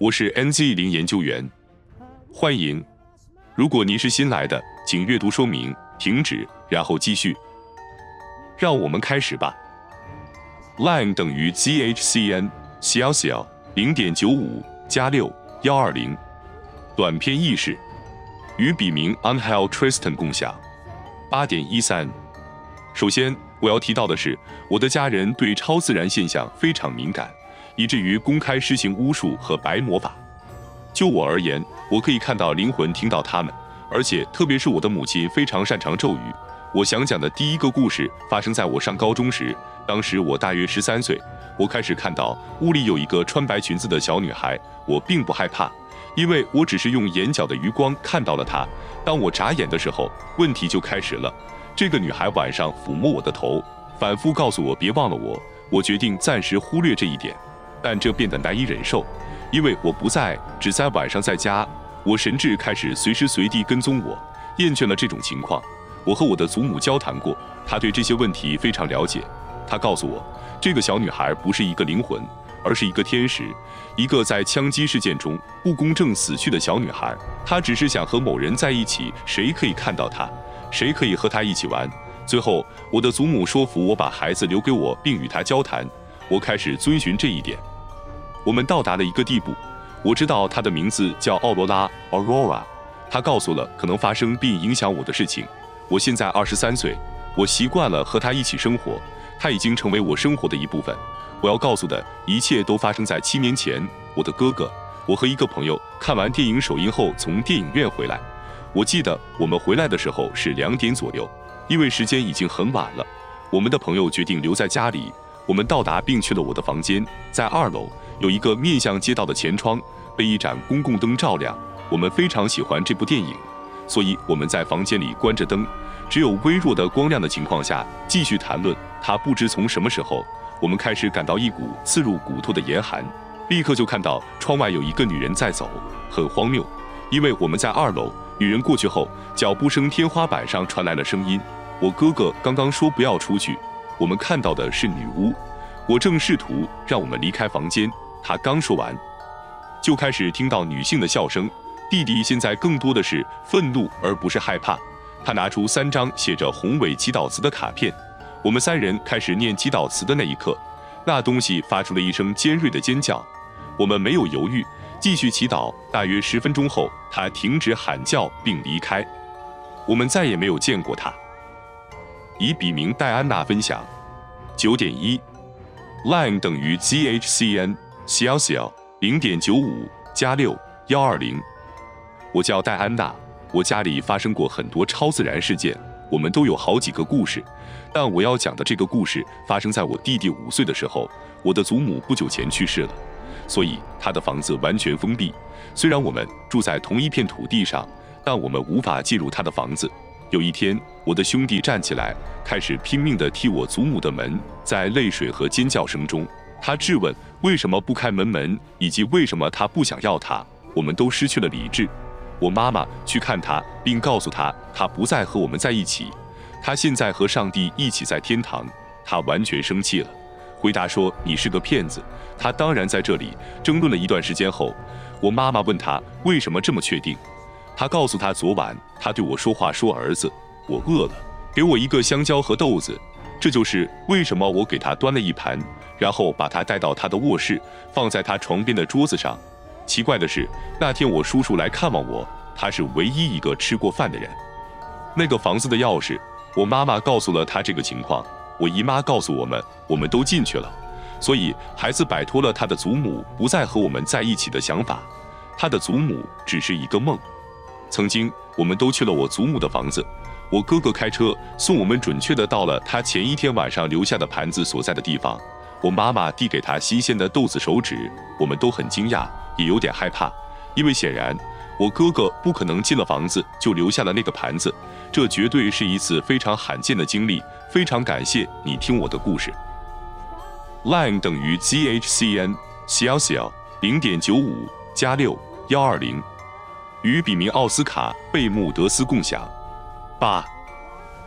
我是 NZ 零研究员，欢迎。如果您是新来的，请阅读说明，停止，然后继续。让我们开始吧。line 等于 zhcn 小小零点九五加六幺二零。短篇意识，与笔名 Unhel Tristan 共享。八点一三。首先，我要提到的是，我的家人对超自然现象非常敏感。以至于公开施行巫术和白魔法。就我而言，我可以看到灵魂，听到他们，而且特别是我的母亲非常擅长咒语。我想讲的第一个故事发生在我上高中时，当时我大约十三岁，我开始看到屋里有一个穿白裙子的小女孩。我并不害怕，因为我只是用眼角的余光看到了她。当我眨眼的时候，问题就开始了。这个女孩晚上抚摸我的头，反复告诉我别忘了我。我决定暂时忽略这一点。但这变得难以忍受，因为我不在，只在晚上在家。我神智开始随时随地跟踪我，厌倦了这种情况。我和我的祖母交谈过，她对这些问题非常了解。她告诉我，这个小女孩不是一个灵魂，而是一个天使，一个在枪击事件中不公正死去的小女孩。她只是想和某人在一起，谁可以看到她，谁可以和她一起玩。最后，我的祖母说服我把孩子留给我，并与她交谈。我开始遵循这一点。我们到达了一个地步，我知道她的名字叫奥罗拉 （Aurora）。她告诉了可能发生并影响我的事情。我现在二十三岁，我习惯了和她一起生活，她已经成为我生活的一部分。我要告诉的一切都发生在七年前。我的哥哥，我和一个朋友看完电影首映后从电影院回来。我记得我们回来的时候是两点左右，因为时间已经很晚了。我们的朋友决定留在家里。我们到达并去了我的房间，在二楼有一个面向街道的前窗，被一盏公共灯照亮。我们非常喜欢这部电影，所以我们在房间里关着灯，只有微弱的光亮的情况下继续谈论。他不知从什么时候，我们开始感到一股刺入骨头的严寒，立刻就看到窗外有一个女人在走，很荒谬，因为我们在二楼，女人过去后，脚步声天花板上传来了声音。我哥哥刚刚说不要出去。我们看到的是女巫，我正试图让我们离开房间。他刚说完，就开始听到女性的笑声。弟弟现在更多的是愤怒，而不是害怕。他拿出三张写着宏伟祈祷词的卡片。我们三人开始念祈祷词的那一刻，那东西发出了一声尖锐的尖叫。我们没有犹豫，继续祈祷。大约十分钟后，他停止喊叫并离开。我们再也没有见过他。以笔名戴安娜分享，九点一，line 等于 zhcn 小小零点九五加六幺二零。我叫戴安娜，我家里发生过很多超自然事件，我们都有好几个故事。但我要讲的这个故事发生在我弟弟五岁的时候，我的祖母不久前去世了，所以他的房子完全封闭。虽然我们住在同一片土地上，但我们无法进入他的房子。有一天，我的兄弟站起来，开始拼命地踢我祖母的门。在泪水和尖叫声中，他质问为什么不开门门，以及为什么他不想要他。我们都失去了理智。我妈妈去看他，并告诉他他不再和我们在一起，他现在和上帝一起在天堂。他完全生气了，回答说：“你是个骗子。”他当然在这里。争论了一段时间后，我妈妈问他为什么这么确定。他告诉他，昨晚他对我说话，说：“儿子，我饿了，给我一个香蕉和豆子。”这就是为什么我给他端了一盘，然后把他带到他的卧室，放在他床边的桌子上。奇怪的是，那天我叔叔来看望我，他是唯一一个吃过饭的人。那个房子的钥匙，我妈妈告诉了他这个情况。我姨妈告诉我们，我们都进去了，所以孩子摆脱了他的祖母不再和我们在一起的想法。他的祖母只是一个梦。曾经，我们都去了我祖母的房子。我哥哥开车送我们，准确的到了他前一天晚上留下的盘子所在的地方。我妈妈递给他新鲜的豆子手指，我们都很惊讶，也有点害怕，因为显然我哥哥不可能进了房子就留下了那个盘子。这绝对是一次非常罕见的经历。非常感谢你听我的故事。line 等于 zhcn 小小零点九五加六幺二零。与笔名奥斯卡·贝穆德斯共享。八，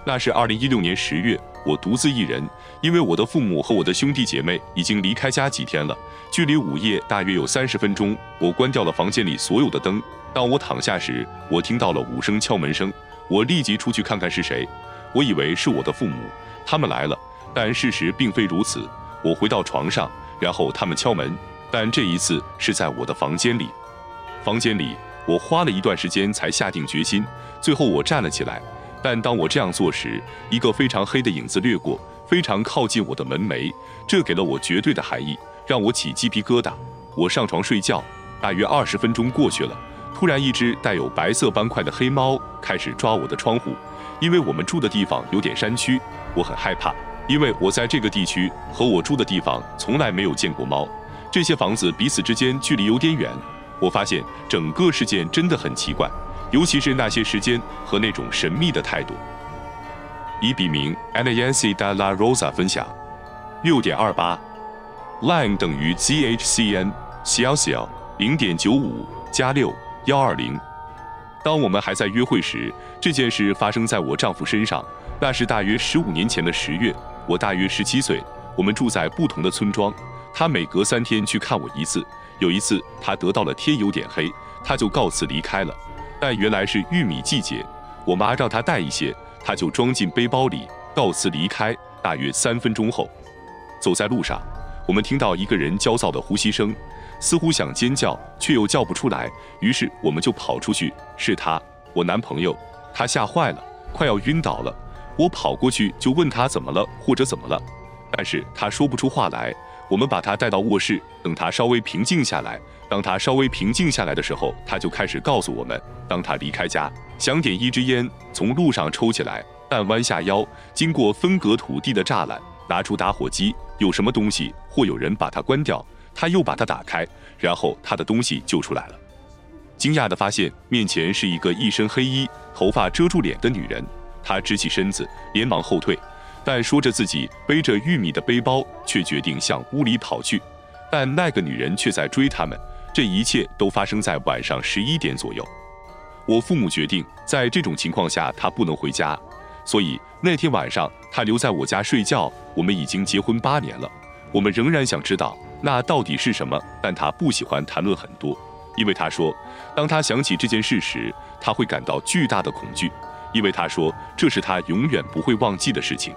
那是二零一六年十月，我独自一人，因为我的父母和我的兄弟姐妹已经离开家几天了，距离午夜大约有三十分钟。我关掉了房间里所有的灯。当我躺下时，我听到了五声敲门声，我立即出去看看是谁。我以为是我的父母，他们来了，但事实并非如此。我回到床上，然后他们敲门，但这一次是在我的房间里。房间里，我花了一段时间才下定决心，最后我站了起来。但当我这样做时，一个非常黑的影子掠过，非常靠近我的门楣。这给了我绝对的含义，让我起鸡皮疙瘩。我上床睡觉，大约二十分钟过去了，突然一只带有白色斑块的黑猫开始抓我的窗户。因为我们住的地方有点山区，我很害怕，因为我在这个地区和我住的地方从来没有见过猫。这些房子彼此之间距离有点远，我发现整个事件真的很奇怪。尤其是那些时间和那种神秘的态度。以笔名 Anayansi da la Rosa 分享，六点二八，line 等于 zhcn 小小零点九五加六幺二零。当我们还在约会时，这件事发生在我丈夫身上。那是大约十五年前的十月，我大约十七岁，我们住在不同的村庄。他每隔三天去看我一次。有一次，他得到了天有点黑，他就告辞离开了。但原来是玉米季节，我妈让他带一些，他就装进背包里，告辞离开。大约三分钟后，走在路上，我们听到一个人焦躁的呼吸声，似乎想尖叫，却又叫不出来。于是我们就跑出去，是他，我男朋友。他吓坏了，快要晕倒了。我跑过去就问他怎么了，或者怎么了，但是他说不出话来。我们把他带到卧室，等他稍微平静下来。当他稍微平静下来的时候，他就开始告诉我们：当他离开家，想点一支烟，从路上抽起来，但弯下腰，经过分隔土地的栅栏，拿出打火机，有什么东西或有人把它关掉，他又把它打开，然后他的东西就出来了。惊讶地发现面前是一个一身黑衣、头发遮住脸的女人，她直起身子，连忙后退，但说着自己背着玉米的背包，却决定向屋里跑去，但那个女人却在追他们。这一切都发生在晚上十一点左右。我父母决定，在这种情况下他不能回家，所以那天晚上他留在我家睡觉。我们已经结婚八年了，我们仍然想知道那到底是什么，但他不喜欢谈论很多，因为他说，当他想起这件事时，他会感到巨大的恐惧，因为他说这是他永远不会忘记的事情。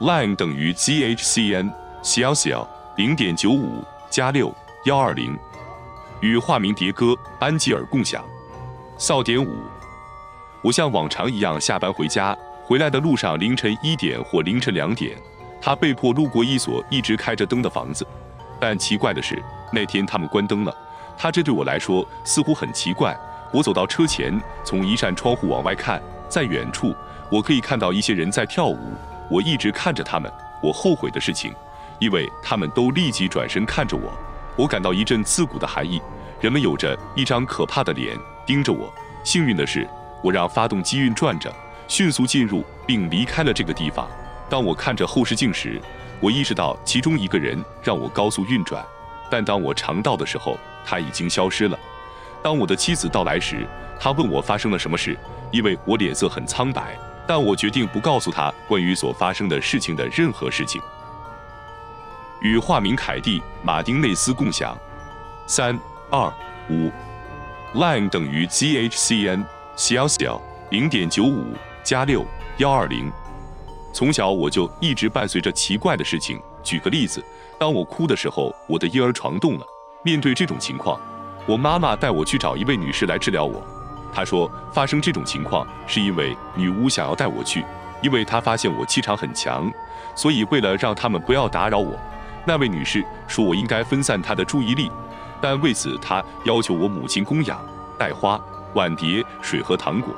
Line 等于 zhcn 小小零点九五加六幺二零。与化名迭戈·安吉尔共享。扫点五，我像往常一样下班回家，回来的路上凌晨一点或凌晨两点，他被迫路过一所一直开着灯的房子。但奇怪的是，那天他们关灯了。他这对我来说似乎很奇怪。我走到车前，从一扇窗户往外看，在远处我可以看到一些人在跳舞。我一直看着他们。我后悔的事情，因为他们都立即转身看着我。我感到一阵刺骨的寒意，人们有着一张可怕的脸盯着我。幸运的是，我让发动机运转着，迅速进入并离开了这个地方。当我看着后视镜时，我意识到其中一个人让我高速运转，但当我尝到的时候，他已经消失了。当我的妻子到来时，她问我发生了什么事，因为我脸色很苍白，但我决定不告诉他关于所发生的事情的任何事情。与化名凯蒂·马丁内斯共享，三二五，line 等于 zhcn 小小零点九五加六幺二零。从小我就一直伴随着奇怪的事情。举个例子，当我哭的时候，我的婴儿床动了。面对这种情况，我妈妈带我去找一位女士来治疗我。他说，发生这种情况是因为女巫想要带我去，因为她发现我气场很强，所以为了让他们不要打扰我。那位女士说：“我应该分散她的注意力，但为此她要求我母亲供养、带花、碗碟、水和糖果。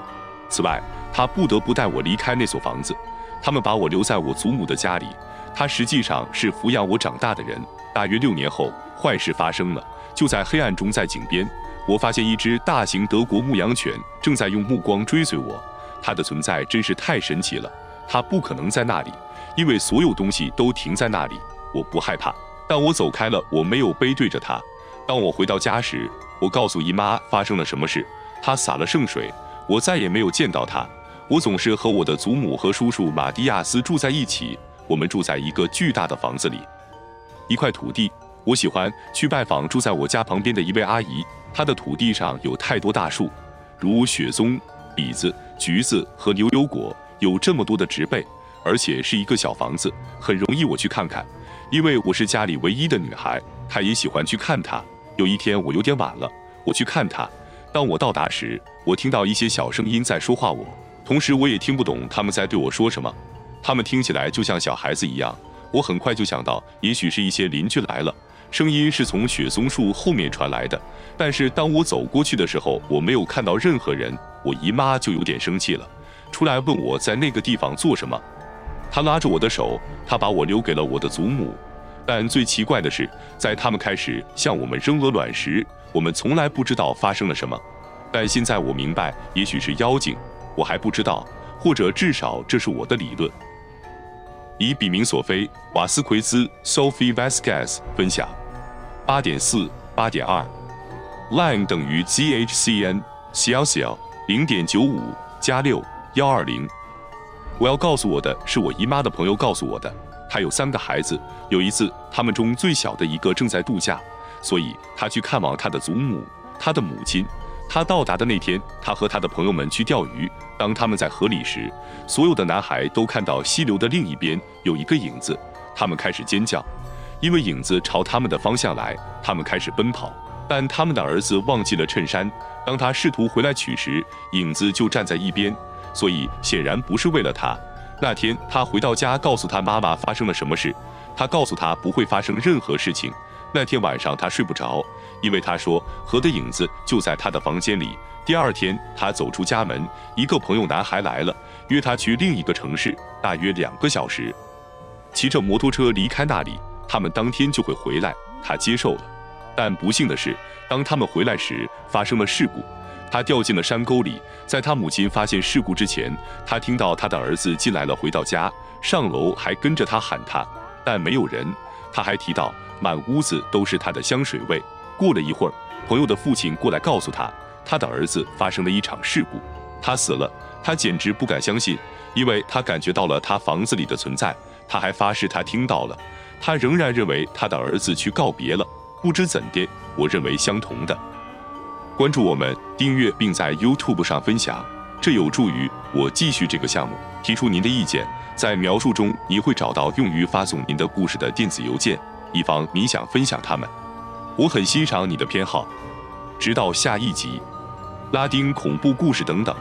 此外，她不得不带我离开那所房子。他们把我留在我祖母的家里。她实际上是抚养我长大的人。大约六年后，坏事发生了。就在黑暗中，在井边，我发现一只大型德国牧羊犬正在用目光追随我。它的存在真是太神奇了。它不可能在那里，因为所有东西都停在那里。”我不害怕，但我走开了。我没有背对着它。当我回到家时，我告诉姨妈发生了什么事。她洒了圣水，我再也没有见到它。我总是和我的祖母和叔叔马蒂亚斯住在一起，我们住在一个巨大的房子里，一块土地。我喜欢去拜访住在我家旁边的一位阿姨，她的土地上有太多大树，如雪松、李子、橘子和牛油果，有这么多的植被，而且是一个小房子，很容易我去看看，因为我是家里唯一的女孩。她也喜欢去看她。有一天我有点晚了，我去看她。当我到达时，我听到一些小声音在说话，我同时我也听不懂他们在对我说什么，他们听起来就像小孩子一样。我很快就想到，也许是一些邻居来了。声音是从雪松树后面传来的，但是当我走过去的时候，我没有看到任何人。我姨妈就有点生气了，出来问我在那个地方做什么。她拉着我的手，她把我留给了我的祖母。但最奇怪的是，在他们开始向我们扔鹅卵石，我们从来不知道发生了什么。但现在我明白，也许是妖精，我还不知道，或者至少这是我的理论。以笔名索菲·瓦斯奎兹 （Sophie Vasquez） 分享。八点四八点二，line 等于 zhcn 小小零点九五加六幺二零。我要告诉我的是我姨妈的朋友告诉我的，她有三个孩子。有一次，他们中最小的一个正在度假，所以她去看望她的祖母，她的母亲。她到达的那天，她和她的朋友们去钓鱼。当他们在河里时，所有的男孩都看到溪流的另一边有一个影子，他们开始尖叫。因为影子朝他们的方向来，他们开始奔跑，但他们的儿子忘记了衬衫。当他试图回来取时，影子就站在一边，所以显然不是为了他。那天他回到家，告诉他妈妈发生了什么事。他告诉他不会发生任何事情。那天晚上他睡不着，因为他说河的影子就在他的房间里。第二天他走出家门，一个朋友男孩来了，约他去另一个城市，大约两个小时，骑着摩托车离开那里。他们当天就会回来，他接受了。但不幸的是，当他们回来时发生了事故，他掉进了山沟里。在他母亲发现事故之前，他听到他的儿子进来了，回到家上楼还跟着他喊他，但没有人。他还提到满屋子都是他的香水味。过了一会儿，朋友的父亲过来告诉他，他的儿子发生了一场事故，他死了。他简直不敢相信，因为他感觉到了他房子里的存在。他还发誓他听到了。他仍然认为他的儿子去告别了。不知怎的，我认为相同的。关注我们，订阅并在 YouTube 上分享，这有助于我继续这个项目。提出您的意见，在描述中你会找到用于发送您的故事的电子邮件，以防你想分享它们。我很欣赏你的偏好。直到下一集，拉丁恐怖故事等等。